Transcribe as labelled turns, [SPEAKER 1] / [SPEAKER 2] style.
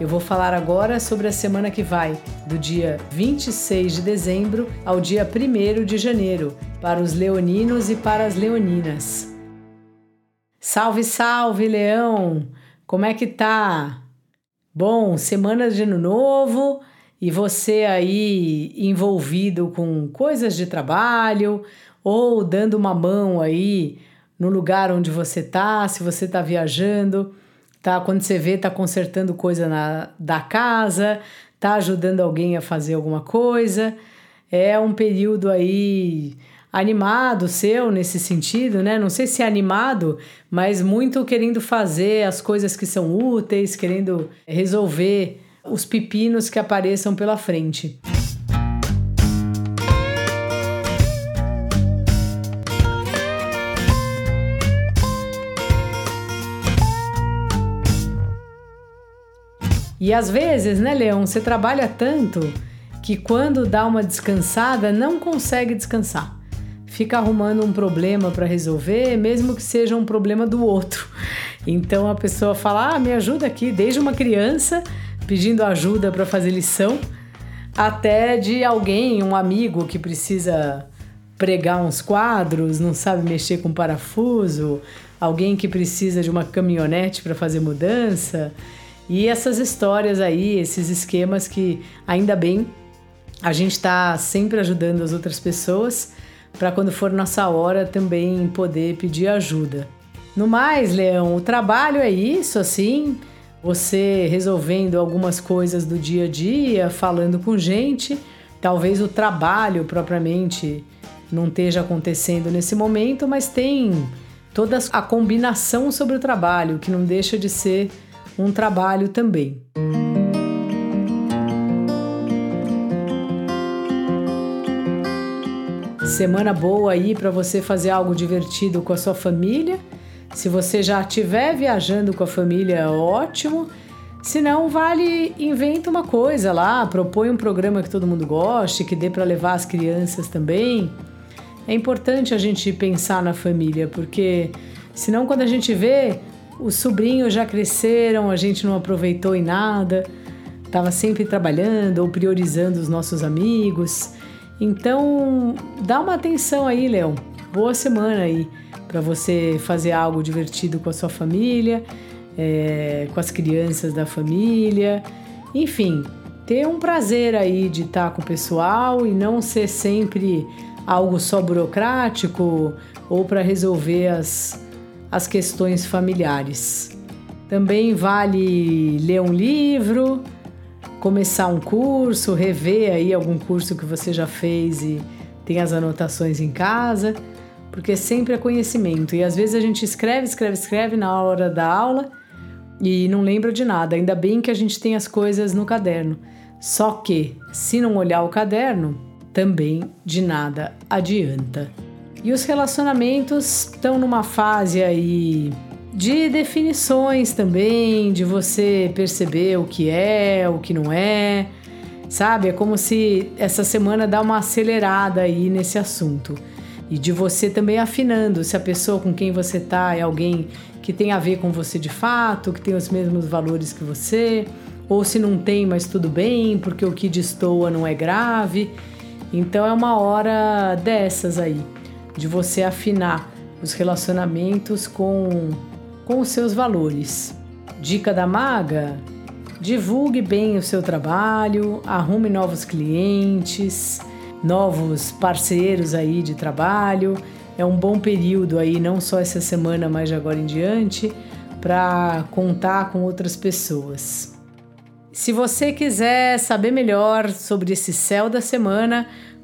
[SPEAKER 1] Eu vou falar agora sobre a semana que vai, do dia 26 de dezembro ao dia 1 de janeiro, para os leoninos e para as leoninas. Salve, salve, Leão! Como é que tá? Bom, semana de ano novo e você aí envolvido com coisas de trabalho ou dando uma mão aí no lugar onde você tá, se você tá viajando tá? Quando você vê, tá consertando coisa na, da casa, tá ajudando alguém a fazer alguma coisa. É um período aí animado seu nesse sentido, né? Não sei se é animado, mas muito querendo fazer as coisas que são úteis, querendo resolver os pepinos que apareçam pela frente. E às vezes, né, Leão, você trabalha tanto que quando dá uma descansada não consegue descansar. Fica arrumando um problema para resolver, mesmo que seja um problema do outro. Então a pessoa fala: "Ah, me ajuda aqui", desde uma criança pedindo ajuda para fazer lição, até de alguém, um amigo que precisa pregar uns quadros, não sabe mexer com parafuso, alguém que precisa de uma caminhonete para fazer mudança. E essas histórias aí, esses esquemas que ainda bem a gente está sempre ajudando as outras pessoas para quando for nossa hora também poder pedir ajuda. No mais, Leão, o trabalho é isso, assim, você resolvendo algumas coisas do dia a dia, falando com gente. Talvez o trabalho propriamente não esteja acontecendo nesse momento, mas tem toda a combinação sobre o trabalho, que não deixa de ser um trabalho também. Semana boa aí para você fazer algo divertido com a sua família. Se você já estiver viajando com a família, ótimo. Se não, vale, inventa uma coisa lá, propõe um programa que todo mundo goste, que dê para levar as crianças também. É importante a gente pensar na família, porque senão quando a gente vê, os sobrinhos já cresceram, a gente não aproveitou em nada, estava sempre trabalhando ou priorizando os nossos amigos. Então, dá uma atenção aí, Léo. Boa semana aí para você fazer algo divertido com a sua família, é, com as crianças da família. Enfim, ter um prazer aí de estar com o pessoal e não ser sempre algo só burocrático ou para resolver as as questões familiares. Também vale ler um livro, começar um curso, rever aí algum curso que você já fez e tem as anotações em casa, porque sempre é conhecimento. E às vezes a gente escreve, escreve, escreve na hora da aula e não lembra de nada. Ainda bem que a gente tem as coisas no caderno. Só que, se não olhar o caderno, também de nada adianta. E os relacionamentos estão numa fase aí de definições também, de você perceber o que é, o que não é. Sabe? É como se essa semana dá uma acelerada aí nesse assunto. E de você também afinando se a pessoa com quem você tá é alguém que tem a ver com você de fato, que tem os mesmos valores que você, ou se não tem, mas tudo bem, porque o que destoa não é grave. Então é uma hora dessas aí de você afinar os relacionamentos com, com os seus valores. Dica da maga: divulgue bem o seu trabalho, arrume novos clientes, novos parceiros aí de trabalho. É um bom período aí, não só essa semana, mas de agora em diante, para contar com outras pessoas. Se você quiser saber melhor sobre esse céu da semana,